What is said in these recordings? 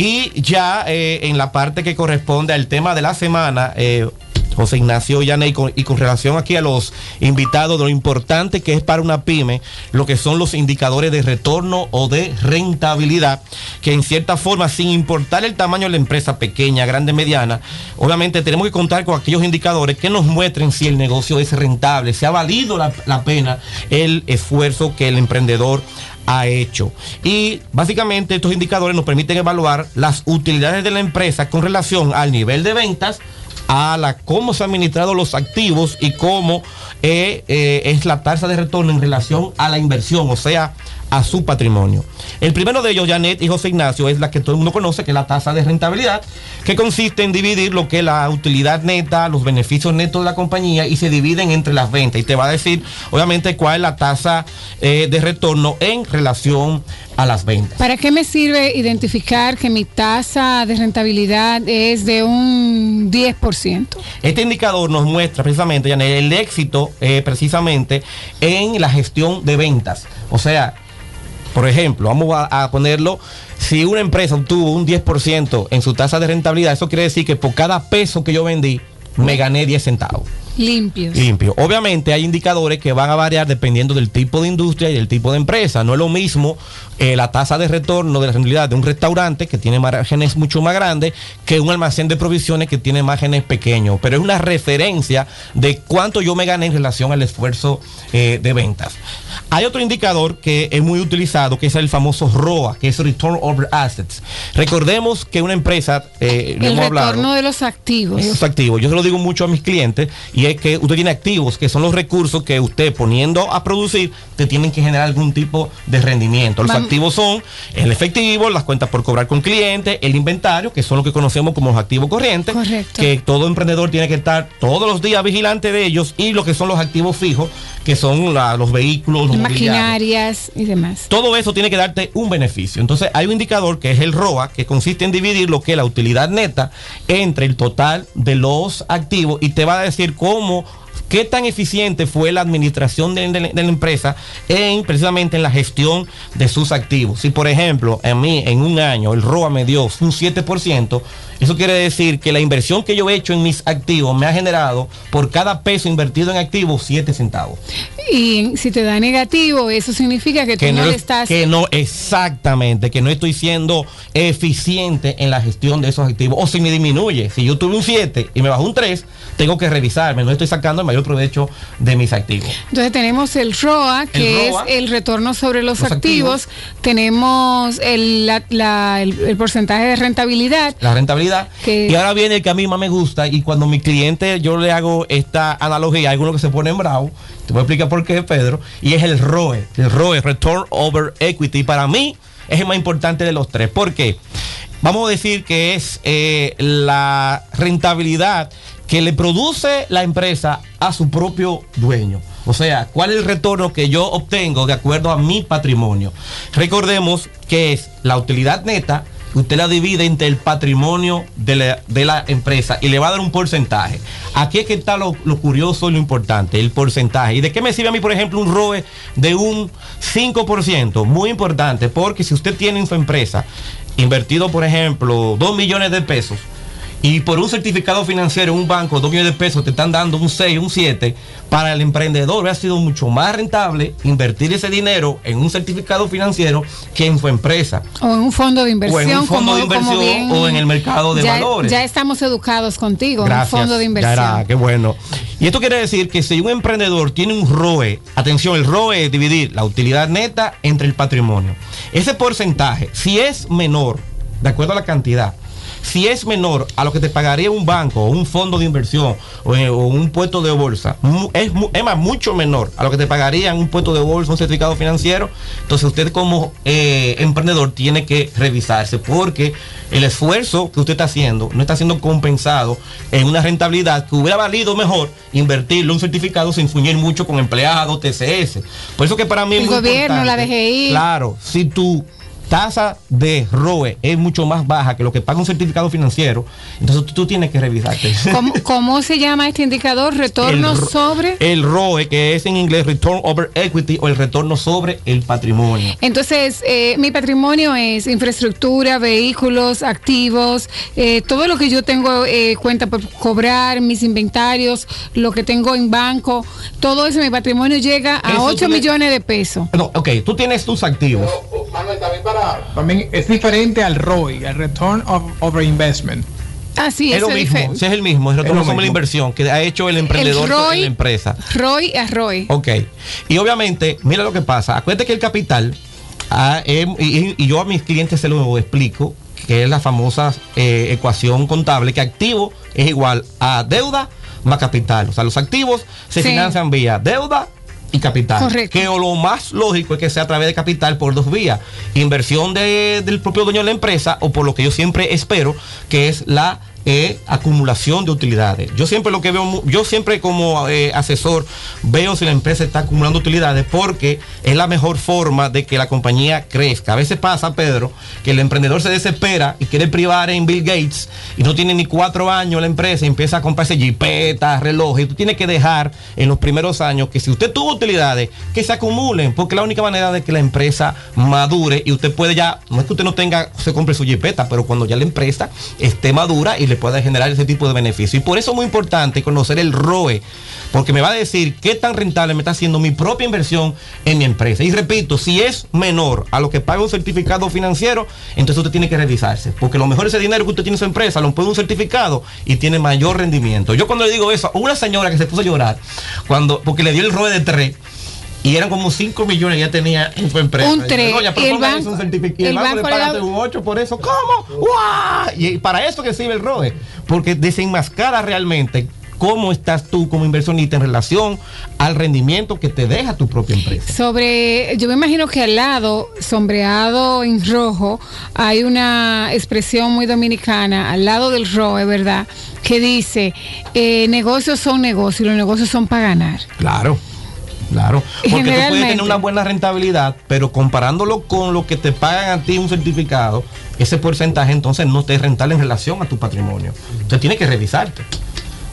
Y ya eh, en la parte que corresponde al tema de la semana, eh, José Ignacio Llané, y con, y con relación aquí a los invitados, lo importante que es para una pyme, lo que son los indicadores de retorno o de rentabilidad, que en cierta forma, sin importar el tamaño de la empresa pequeña, grande, mediana, obviamente tenemos que contar con aquellos indicadores que nos muestren si el negocio es rentable, si ha valido la, la pena el esfuerzo que el emprendedor ha hecho. Y básicamente estos indicadores nos permiten evaluar las utilidades de la empresa con relación al nivel de ventas, a la cómo se han administrado los activos y cómo eh, eh, es la tasa de retorno en relación a la inversión, o sea, a su patrimonio. El primero de ellos, Janet y José Ignacio, es la que todo el mundo conoce, que es la tasa de rentabilidad, que consiste en dividir lo que es la utilidad neta, los beneficios netos de la compañía y se dividen entre las ventas. Y te va a decir, obviamente, cuál es la tasa eh, de retorno en relación a las ventas. ¿Para qué me sirve identificar que mi tasa de rentabilidad es de un 10%? Este indicador nos muestra precisamente, Janet, el éxito eh, precisamente en la gestión de ventas. O sea, por ejemplo, vamos a, ponerlo, si una empresa obtuvo un 10% en su tasa de rentabilidad, eso quiere decir que por cada peso que yo vendí, me gané 10 centavos. Limpios. Limpio. Obviamente hay indicadores que van a variar dependiendo del tipo de industria y del tipo de empresa. No es lo mismo eh, la tasa de retorno de la rentabilidad de un restaurante que tiene márgenes mucho más grandes que un almacén de provisiones que tiene márgenes pequeños. Pero es una referencia de cuánto yo me gané en relación al esfuerzo eh, de ventas. Hay otro indicador que es muy utilizado, que es el famoso ROA, que es Return Over Assets. Recordemos que una empresa, eh, el hemos retorno hablado, de los activos. Los activos. Yo se lo digo mucho a mis clientes y es que usted tiene activos, que son los recursos que usted poniendo a producir, te tienen que generar algún tipo de rendimiento. Los activos son el efectivo, las cuentas por cobrar con clientes, el inventario, que son lo que conocemos como los activos corrientes, Correcto. que todo emprendedor tiene que estar todos los días vigilante de ellos, y lo que son los activos fijos, que son la, los vehículos, los maquinarias y demás. Todo eso tiene que darte un beneficio. Entonces hay un indicador que es el ROA, que consiste en dividir lo que es la utilidad neta entre el total de los activos y te va a decir cómo como qué tan eficiente fue la administración de, de, de, la empresa en precisamente en la gestión de sus activos. Si por ejemplo a mí en un año el ROA me dio un 7%, eso quiere decir que la inversión que yo he hecho en mis activos me ha generado por cada peso invertido en activos 7 centavos. Y si te da negativo, eso significa que, que tú no, no le estás... Que no, exactamente, que no estoy siendo eficiente en la gestión de esos activos. O si me disminuye, si yo tuve un 7 y me bajó un 3, tengo que revisarme, no estoy sacando el mayor provecho de mis activos. Entonces tenemos el ROA, que el ROA, es el retorno sobre los, los activos. activos. Tenemos el, la, la, el, el, porcentaje de rentabilidad. La rentabilidad. Que... Y ahora viene el que a mí más me gusta y cuando mi cliente yo le hago esta analogía, hay algunos que se ponen bravo, te voy a explicar por qué, Pedro, y es el ROE, el ROE, Return Over Equity. Para mí es el más importante de los tres. ¿Por qué? Vamos a decir que es eh, la rentabilidad que le produce la empresa a su propio dueño. O sea, ¿cuál es el retorno que yo obtengo de acuerdo a mi patrimonio? Recordemos que es la utilidad neta, usted la divide entre el patrimonio de la, de la, empresa y le va a dar un porcentaje. Aquí es que está lo, lo, curioso y lo importante, el porcentaje. ¿Y de qué me sirve a mí, por ejemplo, un ROE de un 5%? Muy importante, porque si usted tiene en su empresa invertido, por ejemplo, 2 millones de pesos, y por un certificado financiero en un banco, 2 millones de pesos, te están dando un 6, un 7, para el emprendedor ha sido mucho más rentable invertir ese dinero en un certificado financiero que en su empresa. O en un fondo de inversión. O en un fondo como, de inversión bien, o en el mercado de ya, valores. Ya estamos educados contigo, Gracias, un fondo de inversión. Era, qué bueno. Y esto quiere decir que si un emprendedor tiene un ROE, atención, el ROE es dividir la utilidad neta entre el patrimonio. Ese porcentaje, si es menor, de acuerdo a la cantidad, si es menor a lo que te pagaría un banco o un fondo de inversión o, o un puesto de bolsa, es, es, más, mucho menor a lo que te pagaría un puesto de bolsa, un certificado financiero, entonces usted como eh, emprendedor tiene que revisarse porque el esfuerzo que usted está haciendo no está siendo compensado en una rentabilidad que hubiera valido mejor invertirlo un certificado sin fuñir mucho con empleados, TCS. Por eso que para mí el es gobierno, la DGI. Claro, si tú tasa de ROE es mucho más baja que lo que paga un certificado financiero, entonces tú, tienes que revisarte. ¿Cómo, se llama este indicador? Retorno sobre... El ROE, que es en inglés Return Over Equity o el retorno sobre el patrimonio. Entonces, eh, mi patrimonio es infraestructura, vehículos, activos, eh, todo lo que yo tengo eh, cuenta por cobrar, mis inventarios, lo que tengo en banco, todo eso, mi patrimonio llega a 8 millones de pesos. No, ok, tú tienes tus activos. también es diferente al ROI, al Return of Over Investment. Ah, sí, es lo mismo, es el mismo, es el retorno sobre la inversión que ha hecho el emprendedor en la empresa. ROI a ROI. Ok. Y obviamente, mira lo que pasa. Acuérdate que el capital, ah, em, y, yo a mis clientes se lo explico, que es la famosa eh, ecuación contable, que activo es igual a deuda más capital. O sea, los activos se financian vía deuda y capital. Correcto. Que lo más lógico es que sea a través de capital por dos vías. Inversión del propio dueño de la empresa o por lo que yo siempre espero, que es la es acumulación de utilidades. Yo siempre lo que veo, yo siempre como eh, asesor veo si la empresa está acumulando utilidades porque es la mejor forma de que la compañía crezca. A veces pasa, Pedro, que el emprendedor se desespera y quiere privar en Bill Gates y no tiene ni cuatro años la empresa y empieza a comprarse jipetas, relojes. Y tú tienes que dejar en los primeros años que si usted tuvo utilidades, que se acumulen, porque la única manera de que la empresa madure y usted puede ya, no es que usted no tenga, se compre su jipeta, pero cuando ya la empresa esté madura y le pueda generar ese tipo de beneficio. Y por eso es muy importante conocer el ROE, porque me va a decir qué tan rentable me está haciendo mi propia inversión en mi empresa. Y repito, si es menor a lo que paga un certificado financiero, entonces usted tiene que revisarse, porque lo mejor ese dinero que usted tiene en su empresa lo pone un certificado y tiene mayor rendimiento. Yo cuando le digo eso a una señora que se puso a llorar, cuando, porque le dio el ROE de 3, y eran como 5 millones ya tenía en su empresa. Un 3. el banco, un certificado. el, banco, le un 8 por eso. ¿Cómo? ¡Wow! Y para eso que sirve el ROE. Porque desenmascara realmente cómo estás tú como inversionista en relación al rendimiento que te deja tu propia empresa. Sobre, yo me imagino que al lado, sombreado en rojo, hay una expresión muy dominicana, al lado del ROE, ¿verdad? Que dice, eh, negocios son negocios y los negocios son para ganar. Claro. Claro, porque tú puedes tener una buena rentabilidad, pero comparándolo con lo que te pagan a ti un certificado, ese porcentaje entonces no te es rentable en relación a tu patrimonio. Entonces tienes que revisarte.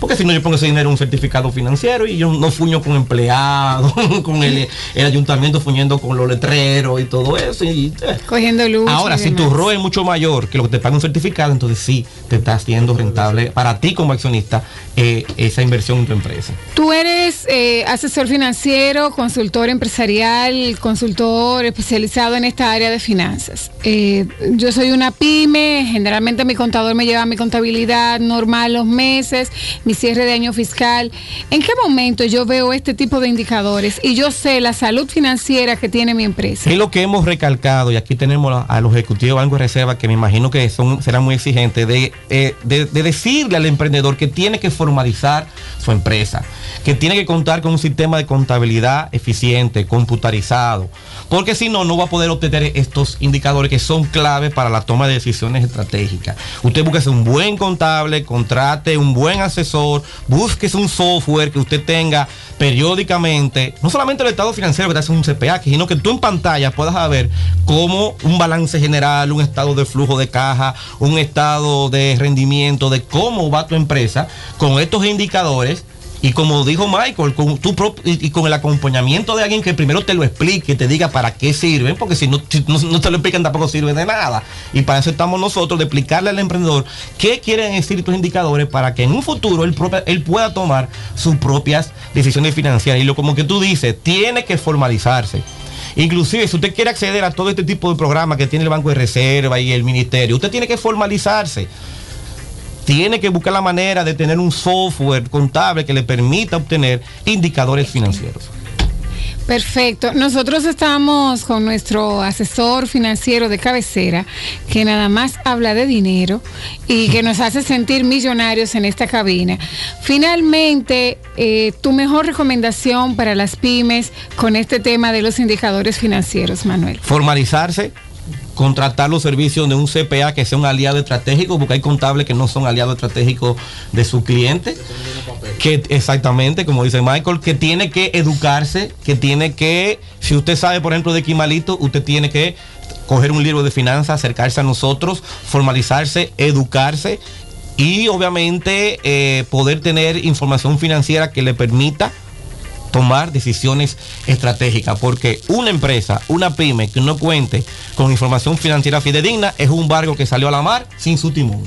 Porque si no, yo pongo ese dinero en un certificado financiero y yo no fuño con empleados, con el, ayuntamiento fuñendo con los letreros y todo eso. Y, eh. Cogiendo luz. Ahora, si tu ROE es mucho mayor que lo que te paga un certificado, entonces sí te está haciendo rentable para ti como accionista eh, esa inversión en tu empresa. Tú eres eh, asesor financiero, consultor empresarial, consultor especializado en esta área de finanzas. yo soy una pyme, generalmente mi contador me lleva mi contabilidad normal los meses cierre de año fiscal. ¿En qué momento yo veo este tipo de indicadores y yo sé la salud financiera que tiene mi empresa? Es lo que hemos recalcado y aquí tenemos a los ejecutivos de Banco de Reserva que me imagino que son, serán muy exigentes de, eh, de, de decirle al emprendedor que tiene que formalizar su empresa, que tiene que contar con un sistema de contabilidad eficiente, computarizado, porque si no, no va a poder obtener estos indicadores que son claves para la toma de decisiones estratégicas. Usted busque un buen contable, contrate un buen asesor, búsquese un software que usted tenga periódicamente, no solamente el estado financiero que te un CPA, sino que tú en pantalla puedas ver cómo un balance general, un estado de flujo de caja, un estado de rendimiento, de cómo va tu empresa con estos indicadores y como dijo Michael, con y, con el acompañamiento de alguien que primero te lo explique, te diga para qué sirven, porque si no, no, te lo explican tampoco sirve de nada. Y para eso estamos nosotros, de explicarle al emprendedor qué quieren decir estos indicadores para que en un futuro él pueda tomar sus propias decisiones financieras. Y lo como que tú dices, tiene que formalizarse. Inclusive, si usted quiere acceder a todo este tipo de programas que tiene el Banco de Reserva y el Ministerio, usted tiene que formalizarse tiene que buscar la manera de tener un software contable que le permita obtener indicadores financieros. Perfecto. Nosotros estamos con nuestro asesor financiero de cabecera, que nada más habla de dinero y que nos hace sentir millonarios en esta cabina. Finalmente, eh, tu mejor recomendación para las pymes con este tema de los indicadores financieros, Manuel. Formalizarse contratar los servicios de un CPA que sea un aliado estratégico, porque hay contables que no son aliados estratégicos de su cliente. Que exactamente, como dice Michael, que tiene que educarse, que tiene que, si usted sabe, por ejemplo, de Quimalito, usted tiene que coger un libro de finanzas, acercarse a nosotros, formalizarse, educarse y obviamente eh, poder tener información financiera que le permita tomar decisiones estratégicas, porque una empresa, una pyme que no cuente con información financiera fidedigna es un barco que salió a la mar sin su timón.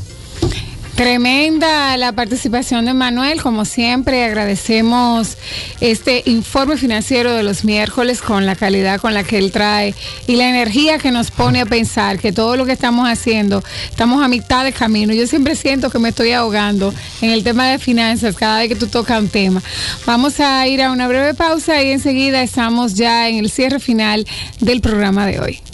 Tremenda la participación de Manuel, como siempre agradecemos este informe financiero de los miércoles con la calidad con la que él trae y la energía que nos pone a pensar que todo lo que estamos haciendo, estamos a mitad de camino. Yo siempre siento que me estoy ahogando en el tema de finanzas cada vez que tú tocas un tema. Vamos a ir a una breve pausa y enseguida estamos ya en el cierre final del programa de hoy.